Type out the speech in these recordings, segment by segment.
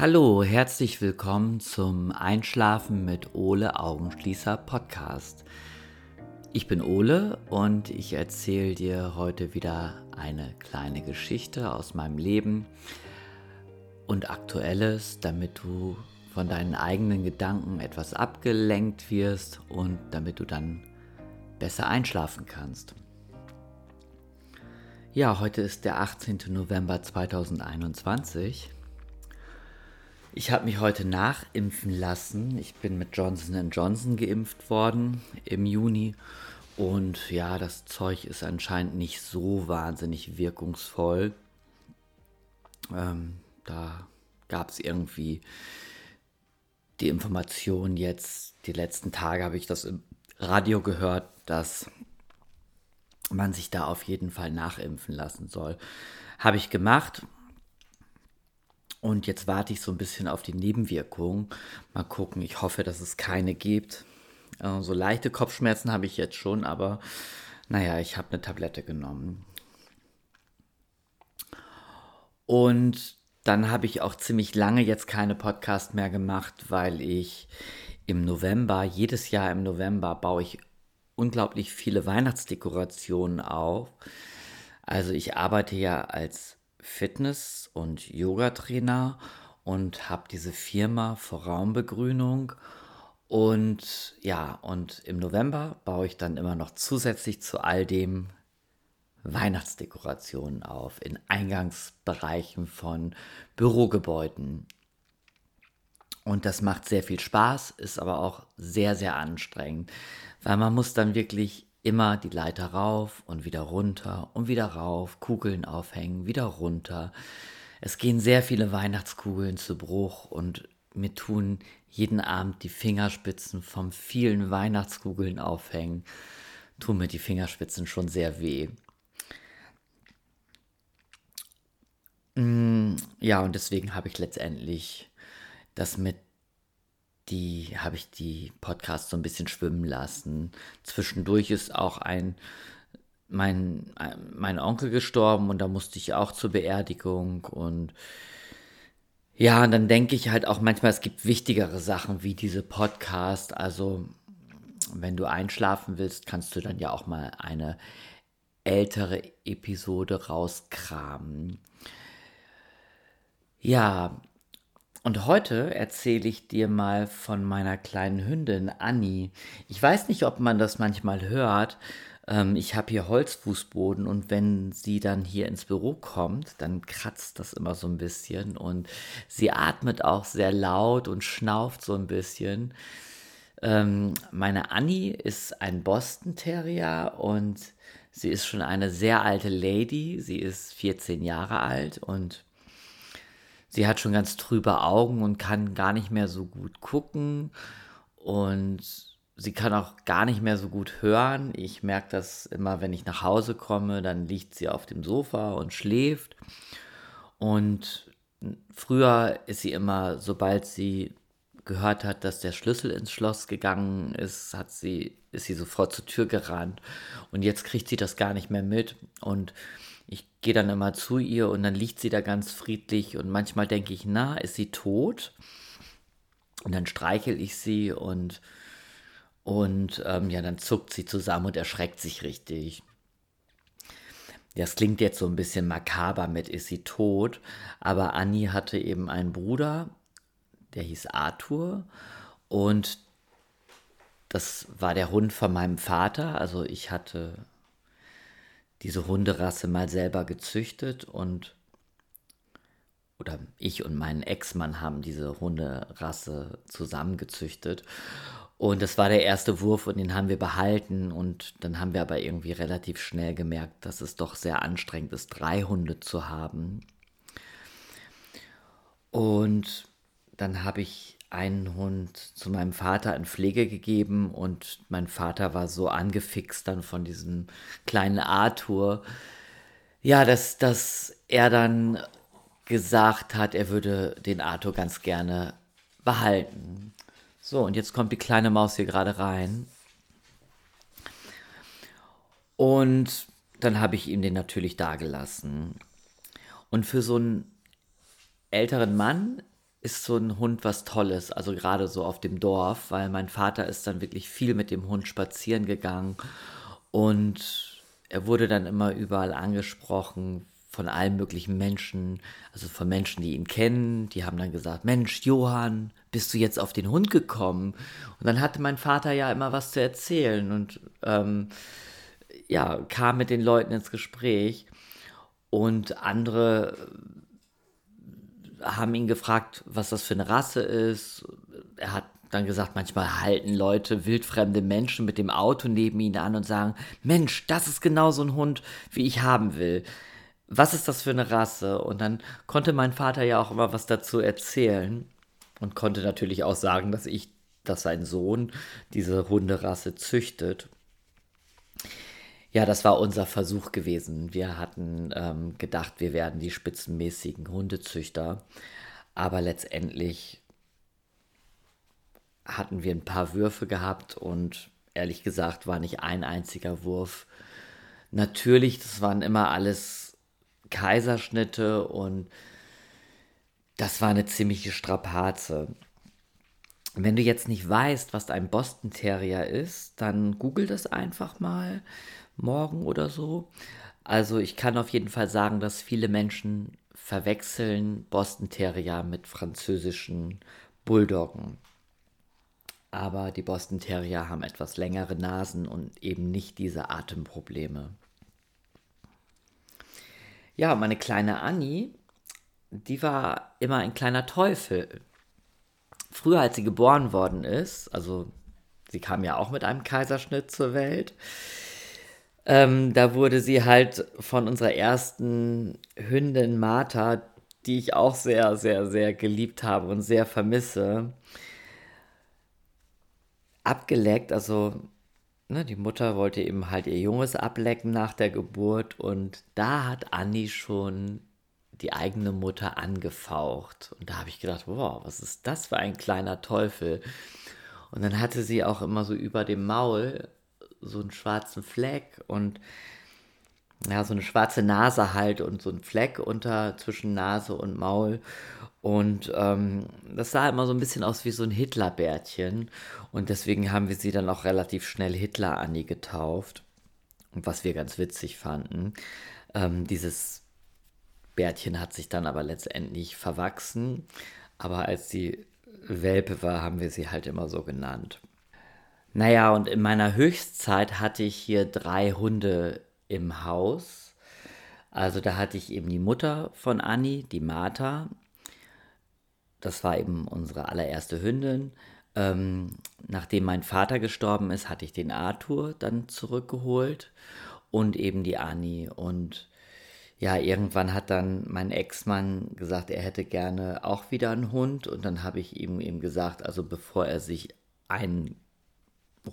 Hallo, herzlich willkommen zum Einschlafen mit Ole Augenschließer Podcast. Ich bin Ole und ich erzähle dir heute wieder eine kleine Geschichte aus meinem Leben und aktuelles, damit du von deinen eigenen Gedanken etwas abgelenkt wirst und damit du dann besser einschlafen kannst. Ja, heute ist der 18. November 2021 ich habe mich heute nachimpfen lassen. Ich bin mit Johnson Johnson geimpft worden im Juni. Und ja, das Zeug ist anscheinend nicht so wahnsinnig wirkungsvoll. Ähm, da gab es irgendwie die Information jetzt, die letzten Tage habe ich das im Radio gehört, dass man sich da auf jeden Fall nachimpfen lassen soll. Habe ich gemacht, und jetzt warte ich so ein bisschen auf die Nebenwirkungen. Mal gucken, ich hoffe, dass es keine gibt. Äh, so leichte Kopfschmerzen habe ich jetzt schon, aber naja, ich habe eine Tablette genommen. Und dann habe ich auch ziemlich lange jetzt keine Podcast mehr gemacht, weil ich im November, jedes Jahr im November baue ich unglaublich viele Weihnachtsdekorationen auf. Also ich arbeite ja als Fitness- und Yoga-Trainer und habe diese Firma für Raumbegrünung. Und ja, und im November baue ich dann immer noch zusätzlich zu all dem Weihnachtsdekorationen auf in Eingangsbereichen von Bürogebäuden. Und das macht sehr viel Spaß, ist aber auch sehr, sehr anstrengend, weil man muss dann wirklich immer die Leiter rauf und wieder runter und wieder rauf, Kugeln aufhängen, wieder runter. Es gehen sehr viele Weihnachtskugeln zu Bruch und mir tun jeden Abend die Fingerspitzen vom vielen Weihnachtskugeln aufhängen, tun mir die Fingerspitzen schon sehr weh. Mm, ja, und deswegen habe ich letztendlich das mit die habe ich die Podcasts so ein bisschen schwimmen lassen. Zwischendurch ist auch ein mein, mein Onkel gestorben und da musste ich auch zur Beerdigung und ja, und dann denke ich halt auch manchmal, es gibt wichtigere Sachen wie diese Podcast. Also, wenn du einschlafen willst, kannst du dann ja auch mal eine ältere Episode rauskramen. Ja, und heute erzähle ich dir mal von meiner kleinen Hündin Annie. Ich weiß nicht, ob man das manchmal hört. Ähm, ich habe hier Holzfußboden und wenn sie dann hier ins Büro kommt, dann kratzt das immer so ein bisschen und sie atmet auch sehr laut und schnauft so ein bisschen. Ähm, meine Annie ist ein Boston Terrier und sie ist schon eine sehr alte Lady. Sie ist 14 Jahre alt und sie hat schon ganz trübe Augen und kann gar nicht mehr so gut gucken und sie kann auch gar nicht mehr so gut hören. Ich merke das immer, wenn ich nach Hause komme, dann liegt sie auf dem Sofa und schläft. Und früher ist sie immer, sobald sie gehört hat, dass der Schlüssel ins Schloss gegangen ist, hat sie, ist sie sofort zur Tür gerannt. Und jetzt kriegt sie das gar nicht mehr mit. Und ich gehe dann immer zu ihr und dann liegt sie da ganz friedlich und manchmal denke ich, na, ist sie tot? Und dann streichel ich sie und, und ähm, ja, dann zuckt sie zusammen und erschreckt sich richtig. Das klingt jetzt so ein bisschen makaber mit ist sie tot, aber Annie hatte eben einen Bruder, der hieß Arthur und das war der Hund von meinem Vater. Also ich hatte diese Hunderasse mal selber gezüchtet und oder ich und mein Ex-Mann haben diese Hunderasse zusammengezüchtet. Und das war der erste Wurf und den haben wir behalten. Und dann haben wir aber irgendwie relativ schnell gemerkt, dass es doch sehr anstrengend ist, drei Hunde zu haben. Und dann habe ich einen Hund zu meinem Vater in Pflege gegeben und mein Vater war so angefixt dann von diesem kleinen Arthur, ja, dass, dass er dann gesagt hat, er würde den Arthur ganz gerne behalten. So, und jetzt kommt die kleine Maus hier gerade rein. Und dann habe ich ihm den natürlich dagelassen. Und für so einen älteren Mann ist so ein Hund was Tolles, also gerade so auf dem Dorf, weil mein Vater ist dann wirklich viel mit dem Hund spazieren gegangen und er wurde dann immer überall angesprochen von allen möglichen Menschen, also von Menschen, die ihn kennen, die haben dann gesagt, Mensch, Johann, bist du jetzt auf den Hund gekommen? Und dann hatte mein Vater ja immer was zu erzählen und ähm, ja, kam mit den Leuten ins Gespräch und andere haben ihn gefragt, was das für eine Rasse ist. Er hat dann gesagt, manchmal halten Leute wildfremde Menschen mit dem Auto neben ihnen an und sagen, Mensch, das ist genau so ein Hund, wie ich haben will. Was ist das für eine Rasse? Und dann konnte mein Vater ja auch immer was dazu erzählen und konnte natürlich auch sagen, dass ich, dass sein Sohn diese Hunderasse züchtet. Ja, das war unser Versuch gewesen. Wir hatten ähm, gedacht, wir werden die spitzenmäßigen Hundezüchter, aber letztendlich hatten wir ein paar Würfe gehabt und ehrlich gesagt war nicht ein einziger Wurf. Natürlich, das waren immer alles Kaiserschnitte und das war eine ziemliche Strapaze. Wenn du jetzt nicht weißt, was ein Boston Terrier ist, dann google das einfach mal morgen oder so. Also ich kann auf jeden Fall sagen, dass viele Menschen verwechseln Boston Terrier mit französischen Bulldoggen. Aber die Boston Terrier haben etwas längere Nasen und eben nicht diese Atemprobleme. Ja, meine kleine Annie, die war immer ein kleiner Teufel. Früher, als sie geboren worden ist, also sie kam ja auch mit einem Kaiserschnitt zur Welt, ähm, da wurde sie halt von unserer ersten Hündin Martha, die ich auch sehr, sehr, sehr geliebt habe und sehr vermisse, abgeleckt. Also ne, die Mutter wollte eben halt ihr Junges ablecken nach der Geburt und da hat Anni schon die eigene Mutter angefaucht. Und da habe ich gedacht, wow, was ist das für ein kleiner Teufel? Und dann hatte sie auch immer so über dem Maul so einen schwarzen Fleck und ja, so eine schwarze Nase halt und so ein Fleck unter zwischen Nase und Maul. Und ähm, das sah immer so ein bisschen aus wie so ein Hitlerbärtchen. Und deswegen haben wir sie dann auch relativ schnell Hitler-Anni getauft. Und was wir ganz witzig fanden. Ähm, dieses Bärtchen hat sich dann aber letztendlich verwachsen. Aber als sie Welpe war, haben wir sie halt immer so genannt. Naja, und in meiner Höchstzeit hatte ich hier drei Hunde im Haus. Also da hatte ich eben die Mutter von Anni, die Martha. Das war eben unsere allererste Hündin. Ähm, nachdem mein Vater gestorben ist, hatte ich den Arthur dann zurückgeholt und eben die Anni. Und ja, irgendwann hat dann mein Ex-Mann gesagt, er hätte gerne auch wieder einen Hund. Und dann habe ich ihm eben gesagt, also bevor er sich einen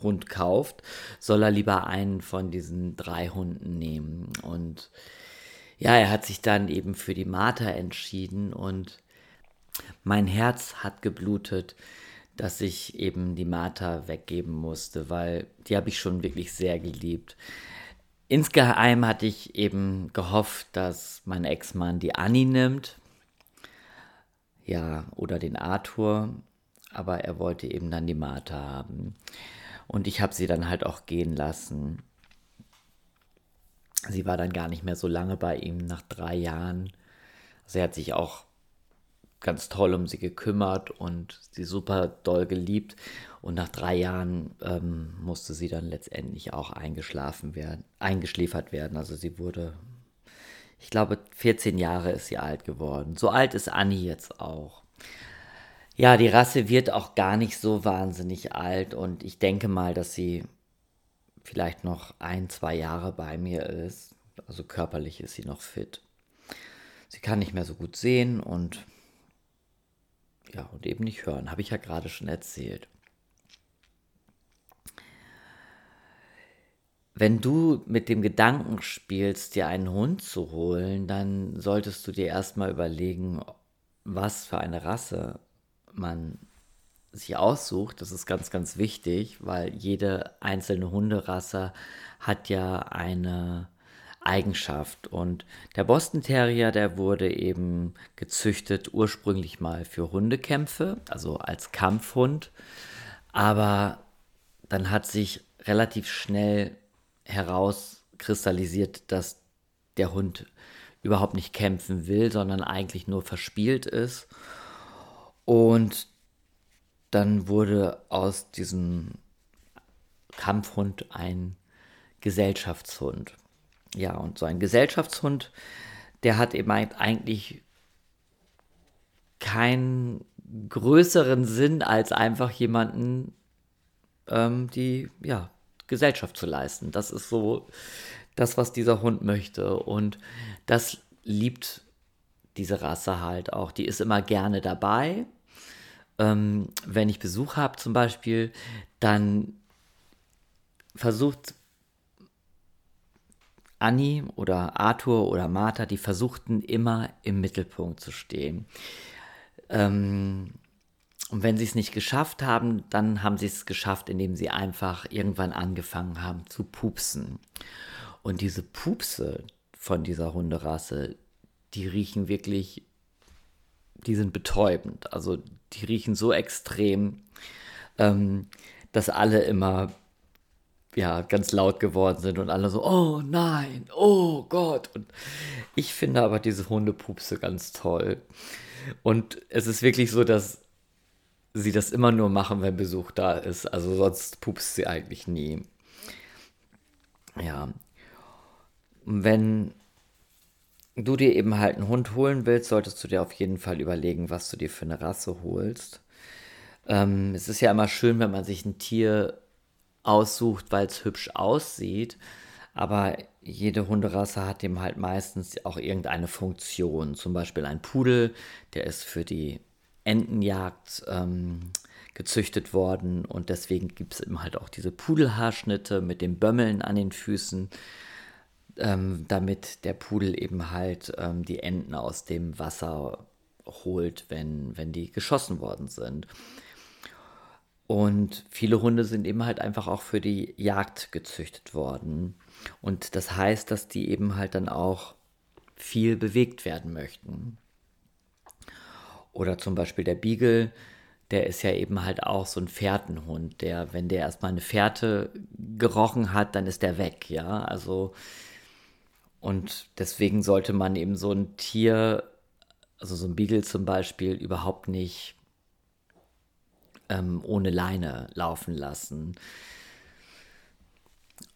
Hund kauft, soll er lieber einen von diesen drei Hunden nehmen. Und ja, er hat sich dann eben für die Martha entschieden und mein Herz hat geblutet, dass ich eben die Martha weggeben musste, weil die habe ich schon wirklich sehr geliebt. Insgeheim hatte ich eben gehofft, dass mein Ex-Mann die Annie nimmt. Ja, oder den Arthur. Aber er wollte eben dann die Martha haben. Und ich habe sie dann halt auch gehen lassen. Sie war dann gar nicht mehr so lange bei ihm, nach drei Jahren. Er hat sich auch ganz toll um sie gekümmert und sie super doll geliebt. Und nach drei Jahren ähm, musste sie dann letztendlich auch eingeschlafen werden, eingeschläfert werden. Also sie wurde, ich glaube, 14 Jahre ist sie alt geworden. So alt ist Annie jetzt auch. Ja, die Rasse wird auch gar nicht so wahnsinnig alt und ich denke mal, dass sie vielleicht noch ein, zwei Jahre bei mir ist. Also körperlich ist sie noch fit. Sie kann nicht mehr so gut sehen und ja, und eben nicht hören, habe ich ja gerade schon erzählt. Wenn du mit dem Gedanken spielst, dir einen Hund zu holen, dann solltest du dir erstmal überlegen, was für eine Rasse man sich aussucht, das ist ganz, ganz wichtig, weil jede einzelne Hunderasse hat ja eine Eigenschaft. Und der Boston Terrier, der wurde eben gezüchtet ursprünglich mal für Hundekämpfe, also als Kampfhund. Aber dann hat sich relativ schnell herauskristallisiert, dass der Hund überhaupt nicht kämpfen will, sondern eigentlich nur verspielt ist. Und dann wurde aus diesem Kampfhund ein Gesellschaftshund. Ja, und so ein Gesellschaftshund, der hat eben eigentlich keinen größeren Sinn, als einfach jemanden ähm, die ja, Gesellschaft zu leisten. Das ist so das, was dieser Hund möchte. Und das liebt diese Rasse halt auch. Die ist immer gerne dabei. Ähm, wenn ich Besuch habe zum Beispiel, dann versucht Annie oder Arthur oder Martha, die versuchten immer im Mittelpunkt zu stehen. Ähm, und wenn sie es nicht geschafft haben, dann haben sie es geschafft, indem sie einfach irgendwann angefangen haben zu pupsen. Und diese Pupse von dieser Hunderasse, die riechen wirklich, die sind betäubend. Also die riechen so extrem, ähm, dass alle immer ja, ganz laut geworden sind und alle so, oh nein, oh Gott. Und ich finde aber diese Hundepupse ganz toll. Und es ist wirklich so, dass sie das immer nur machen, wenn Besuch da ist. Also sonst pupst sie eigentlich nie. Ja. Und wenn du dir eben halt einen Hund holen willst, solltest du dir auf jeden Fall überlegen, was du dir für eine Rasse holst. Ähm, es ist ja immer schön, wenn man sich ein Tier aussucht, weil es hübsch aussieht. Aber jede Hunderasse hat eben halt meistens auch irgendeine Funktion. Zum Beispiel ein Pudel, der ist für die Entenjagd ähm, gezüchtet worden und deswegen gibt es eben halt auch diese Pudelhaarschnitte mit den Bömmeln an den Füßen, ähm, damit der Pudel eben halt ähm, die Enten aus dem Wasser holt, wenn, wenn die geschossen worden sind. Und viele Hunde sind eben halt einfach auch für die Jagd gezüchtet worden. Und das heißt, dass die eben halt dann auch viel bewegt werden möchten. Oder zum Beispiel der Beagle, der ist ja eben halt auch so ein Fährtenhund, der, wenn der erstmal eine Fährte gerochen hat, dann ist der weg, ja. Also, und deswegen sollte man eben so ein Tier, also so ein Beagle zum Beispiel, überhaupt nicht ähm, ohne Leine laufen lassen.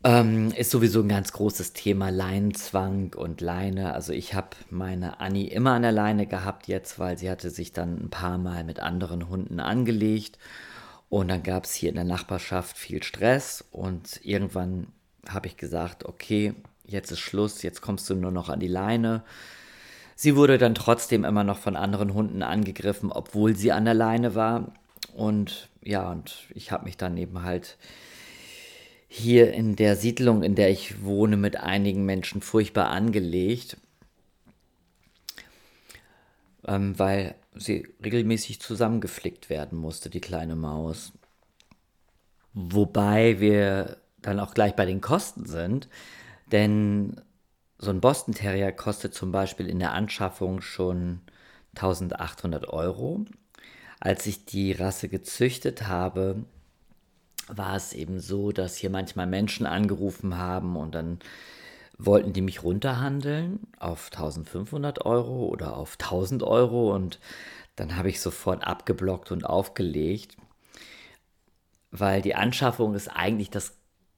Ähm, ist sowieso ein ganz großes Thema Leinenzwang und Leine. Also ich habe meine Annie immer an der Leine gehabt jetzt, weil sie hatte sich dann ein paar Mal mit anderen Hunden angelegt. Und dann gab es hier in der Nachbarschaft viel Stress und irgendwann habe ich gesagt, okay, jetzt ist Schluss, jetzt kommst du nur noch an die Leine. Sie wurde dann trotzdem immer noch von anderen Hunden angegriffen, obwohl sie an der Leine war. Und ja, und ich habe mich dann eben halt hier in der Siedlung, in der ich wohne, mit einigen Menschen furchtbar angelegt, ähm, weil sie regelmäßig zusammengeflickt werden musste, die kleine Maus. Wobei wir dann auch gleich bei den Kosten sind, denn so ein Boston Terrier kostet zum Beispiel in der Anschaffung schon 1800 Euro. Als ich die Rasse gezüchtet habe, war es eben so, dass hier manchmal Menschen angerufen haben und dann wollten die mich runterhandeln auf 1500 Euro oder auf 1000 Euro und dann habe ich sofort abgeblockt und aufgelegt, weil die Anschaffung ist eigentlich das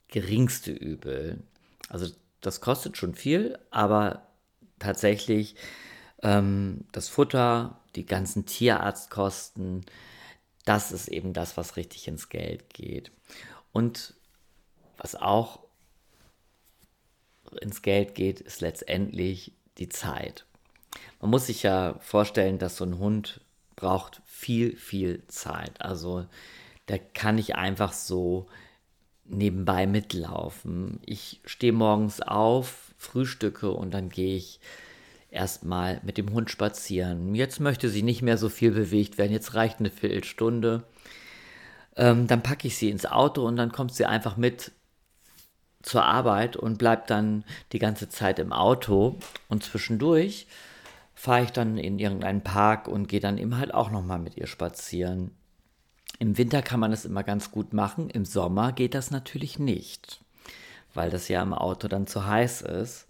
geringste Übel. Also das kostet schon viel, aber tatsächlich ähm, das Futter, die ganzen Tierarztkosten, das ist eben das, was richtig ins Geld geht. Und was auch ins Geld geht, ist letztendlich die Zeit. Man muss sich ja vorstellen, dass so ein Hund braucht viel, viel Zeit. Also der kann nicht einfach so nebenbei mitlaufen. Ich stehe morgens auf, frühstücke und dann gehe ich erstmal mit dem Hund spazieren. Jetzt möchte sie nicht mehr so viel bewegt werden, jetzt reicht eine Viertelstunde. Ähm, dann packe ich sie ins Auto und dann kommt sie einfach mit zur Arbeit und bleibe dann die ganze Zeit im Auto und zwischendurch fahre ich dann in irgendeinen Park und gehe dann eben halt auch nochmal mit ihr spazieren. Im Winter kann man das immer ganz gut machen, im Sommer geht das natürlich nicht, weil das ja im Auto dann zu heiß ist.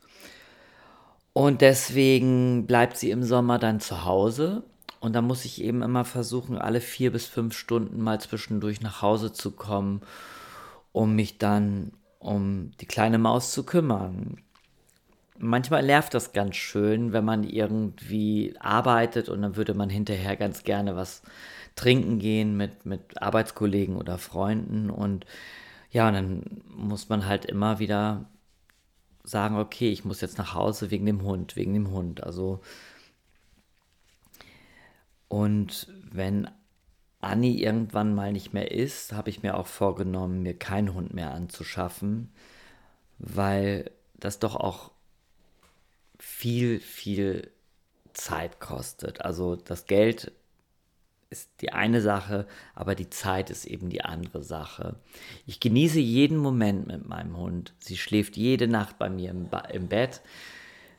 Und deswegen bleibt sie im Sommer dann zu Hause und da muss ich eben immer versuchen, alle vier bis fünf Stunden mal zwischendurch nach Hause zu kommen, um mich dann um die kleine Maus zu kümmern. Manchmal nervt das ganz schön, wenn man irgendwie arbeitet und dann würde man hinterher ganz gerne was trinken gehen mit, mit Arbeitskollegen oder Freunden und ja, und dann muss man halt immer wieder sagen, okay, ich muss jetzt nach Hause wegen dem Hund, wegen dem Hund. Also und wenn Anni irgendwann mal nicht mehr ist, habe ich mir auch vorgenommen, mir keinen Hund mehr anzuschaffen, weil das doch auch viel, viel Zeit kostet. Also das Geld ist die eine Sache, aber die Zeit ist eben die andere Sache. Ich genieße jeden Moment mit meinem Hund. Sie schläft jede Nacht bei mir im, ba im Bett.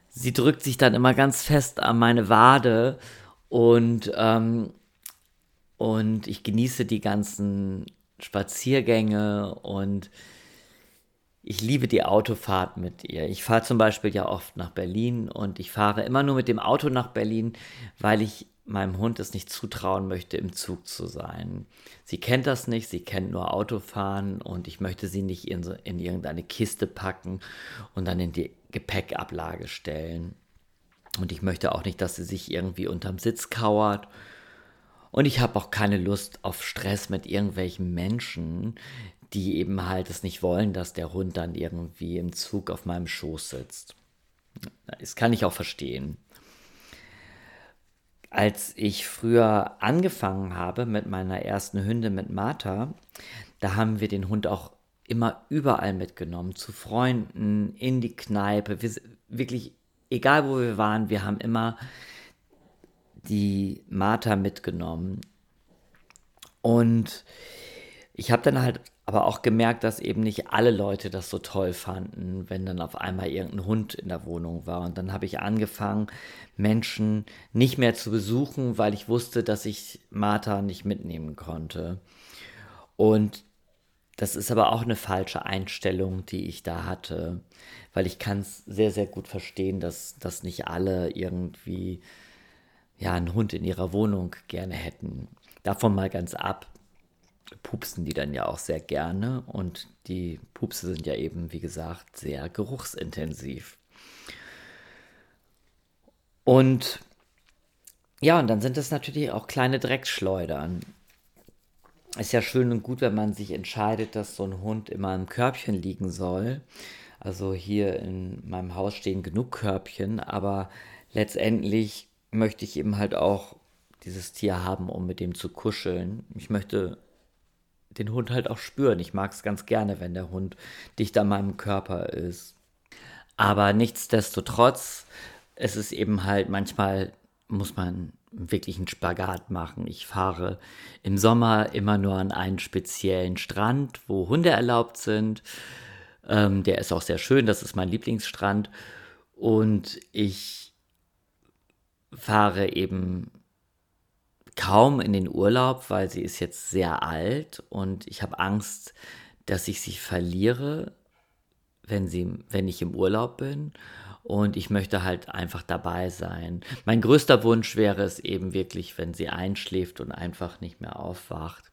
Sie drückt sich dann immer ganz fest an meine Wade und ähm, und ich genieße die ganzen Spaziergänge und ich liebe die Autofahrt mit ihr. Ich fahre zum Beispiel ja oft nach Berlin und ich fahre immer nur mit dem Auto nach Berlin, weil ich meinem Hund es nicht zutrauen möchte, im Zug zu sein. Sie kennt das nicht, sie kennt nur Autofahren und ich möchte sie nicht in, so, in irgendeine Kiste packen und dann in die Gepäckablage stellen. Und ich möchte auch nicht, dass sie sich irgendwie unterm Sitz kauert und ich habe auch keine Lust auf Stress mit irgendwelchen Menschen, die eben halt es nicht wollen, dass der Hund dann irgendwie im Zug auf meinem Schoß sitzt. Das kann ich auch verstehen. Als ich früher angefangen habe mit meiner ersten Hündin, mit Martha, da haben wir den Hund auch immer überall mitgenommen, zu Freunden, in die Kneipe, wir, wirklich, egal wo wir waren, wir haben immer die Martha mitgenommen. Und ich habe dann halt aber auch gemerkt, dass eben nicht alle Leute das so toll fanden, wenn dann auf einmal irgendein Hund in der Wohnung war. Und dann habe ich angefangen, Menschen nicht mehr zu besuchen, weil ich wusste, dass ich Martha nicht mitnehmen konnte. Und das ist aber auch eine falsche Einstellung, die ich da hatte, weil ich kann es sehr, sehr gut verstehen, dass, dass nicht alle irgendwie ja, einen Hund in ihrer Wohnung gerne hätten. Davon mal ganz ab, pupsen die dann ja auch sehr gerne und die Pupse sind ja eben, wie gesagt, sehr geruchsintensiv. Und ja, und dann sind es natürlich auch kleine Dreckschleudern. Ist ja schön und gut, wenn man sich entscheidet, dass so ein Hund immer im Körbchen liegen soll. Also hier in meinem Haus stehen genug Körbchen, aber letztendlich möchte ich eben halt auch dieses Tier haben, um mit dem zu kuscheln. Ich möchte den Hund halt auch spüren. Ich mag es ganz gerne, wenn der Hund dicht an meinem Körper ist. Aber nichtsdestotrotz, es ist eben halt manchmal muss man wirklich einen Spagat machen. Ich fahre im Sommer immer nur an einen speziellen Strand, wo Hunde erlaubt sind. Ähm, der ist auch sehr schön, das ist mein Lieblingsstrand. Und ich fahre eben kaum in den Urlaub, weil sie ist jetzt sehr alt und ich habe Angst, dass ich sie verliere, wenn, sie, wenn ich im Urlaub bin. Und ich möchte halt einfach dabei sein. Mein größter Wunsch wäre es eben wirklich, wenn sie einschläft und einfach nicht mehr aufwacht.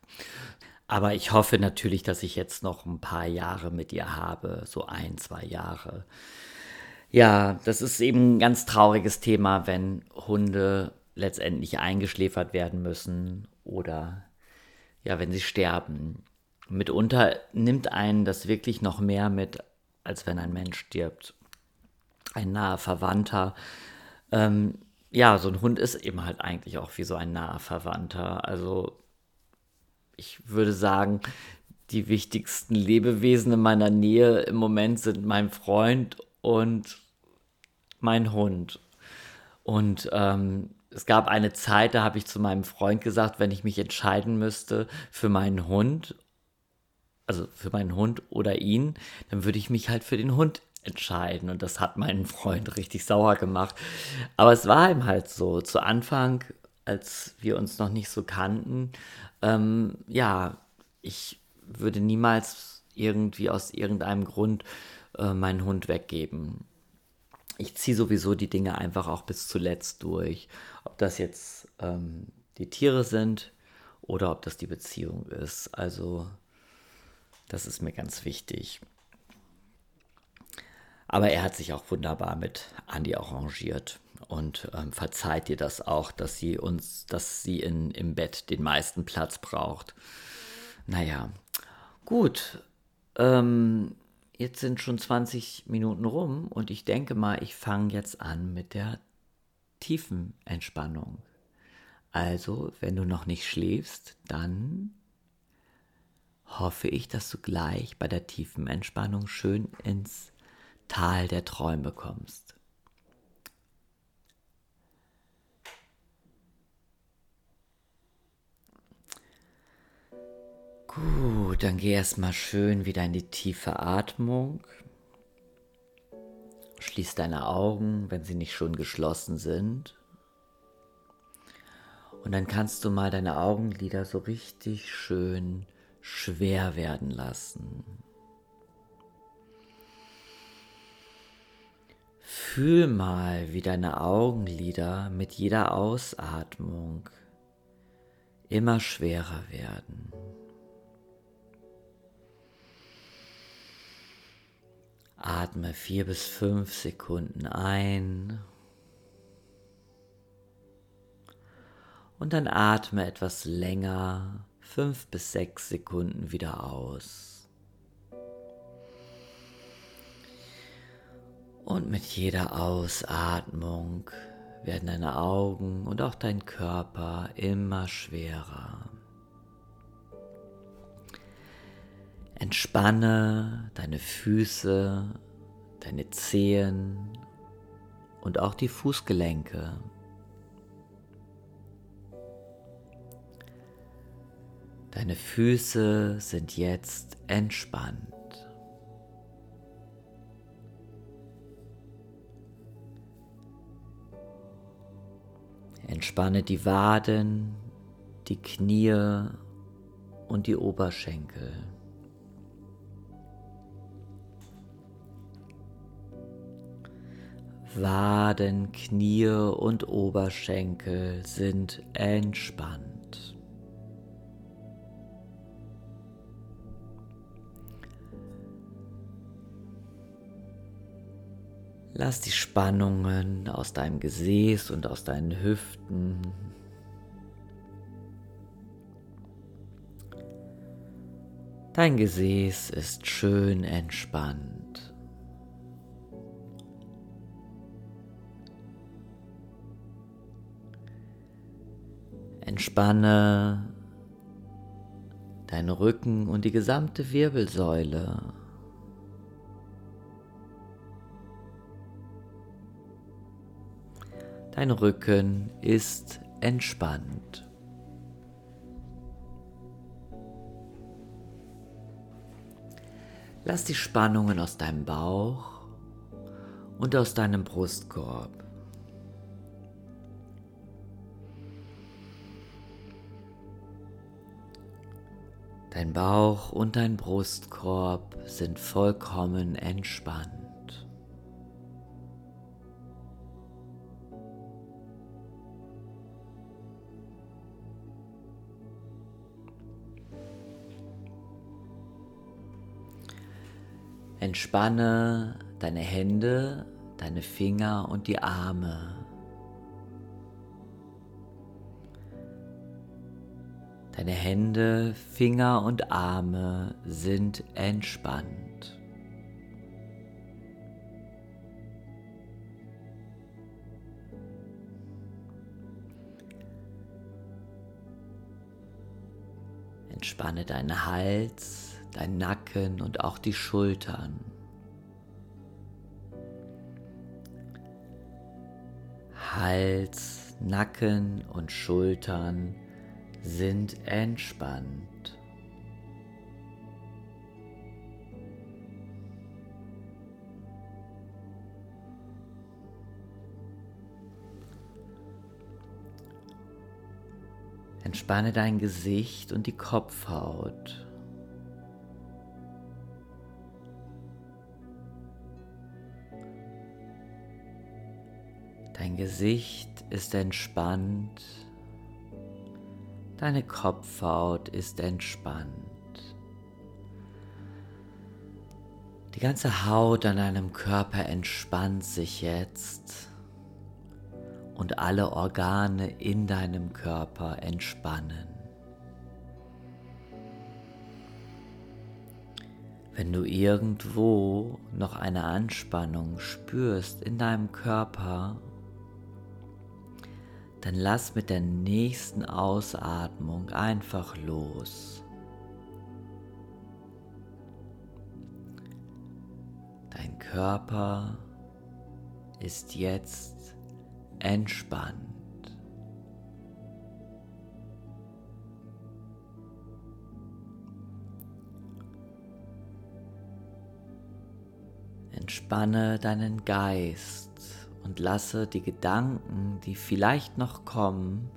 Aber ich hoffe natürlich, dass ich jetzt noch ein paar Jahre mit ihr habe, so ein, zwei Jahre. Ja, das ist eben ein ganz trauriges Thema, wenn Hunde letztendlich eingeschläfert werden müssen oder ja, wenn sie sterben. Mitunter nimmt einen das wirklich noch mehr mit, als wenn ein Mensch stirbt. Ein naher Verwandter. Ähm, ja, so ein Hund ist eben halt eigentlich auch wie so ein naher Verwandter. Also ich würde sagen, die wichtigsten Lebewesen in meiner Nähe im Moment sind mein Freund und mein Hund. Und ähm, es gab eine Zeit, da habe ich zu meinem Freund gesagt, wenn ich mich entscheiden müsste für meinen Hund, also für meinen Hund oder ihn, dann würde ich mich halt für den Hund entscheiden. Und das hat meinen Freund richtig sauer gemacht. Aber es war ihm halt so. Zu Anfang, als wir uns noch nicht so kannten, ähm, ja, ich würde niemals irgendwie aus irgendeinem Grund äh, meinen Hund weggeben. Ich ziehe sowieso die Dinge einfach auch bis zuletzt durch. Ob das jetzt ähm, die Tiere sind oder ob das die Beziehung ist. Also das ist mir ganz wichtig. Aber er hat sich auch wunderbar mit Andi arrangiert und ähm, verzeiht dir das auch, dass sie uns, dass sie in, im Bett den meisten Platz braucht. Naja, gut. Ähm, jetzt sind schon 20 Minuten rum und ich denke mal, ich fange jetzt an mit der tiefen Entspannung. Also, wenn du noch nicht schläfst, dann hoffe ich, dass du gleich bei der tiefen Entspannung schön ins Tal der Träume kommst. Gut, dann geh erstmal schön wieder in die tiefe Atmung. Schließ deine Augen, wenn sie nicht schon geschlossen sind. Und dann kannst du mal deine Augenlider so richtig schön schwer werden lassen. Fühl mal, wie deine Augenlider mit jeder Ausatmung immer schwerer werden. Atme vier bis fünf Sekunden ein und dann atme etwas länger, fünf bis sechs Sekunden wieder aus. Und mit jeder Ausatmung werden deine Augen und auch dein Körper immer schwerer. Entspanne deine Füße, deine Zehen und auch die Fußgelenke. Deine Füße sind jetzt entspannt. Entspanne die Waden, die Knie und die Oberschenkel. Waden, Knie und Oberschenkel sind entspannt. Lass die Spannungen aus deinem Gesäß und aus deinen Hüften Dein Gesäß ist schön entspannt. Entspanne deinen Rücken und die gesamte Wirbelsäule. Dein Rücken ist entspannt. Lass die Spannungen aus deinem Bauch und aus deinem Brustkorb. Dein Bauch und dein Brustkorb sind vollkommen entspannt. Entspanne deine Hände, deine Finger und die Arme. Deine Hände, Finger und Arme sind entspannt. Entspanne deinen Hals, dein Nacken und auch die Schultern. Hals, Nacken und Schultern sind entspannt. Entspanne dein Gesicht und die Kopfhaut. Dein Gesicht ist entspannt. Deine Kopfhaut ist entspannt. Die ganze Haut an deinem Körper entspannt sich jetzt und alle Organe in deinem Körper entspannen. Wenn du irgendwo noch eine Anspannung spürst in deinem Körper, dann lass mit der nächsten Ausatmung einfach los. Dein Körper ist jetzt entspannt. Entspanne deinen Geist und lasse die Gedanken, die vielleicht noch kommen,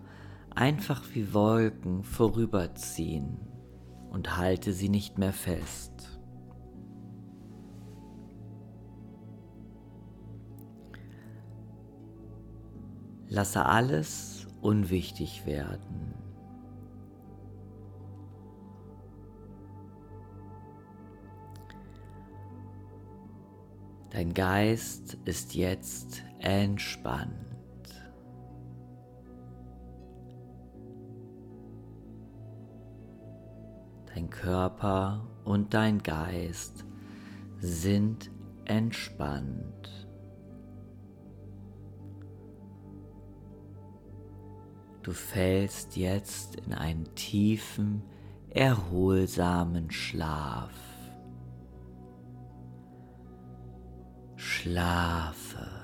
einfach wie Wolken vorüberziehen und halte sie nicht mehr fest. Lasse alles unwichtig werden. Dein Geist ist jetzt entspannt. Dein Körper und dein Geist sind entspannt. Du fällst jetzt in einen tiefen, erholsamen Schlaf. Schlafe.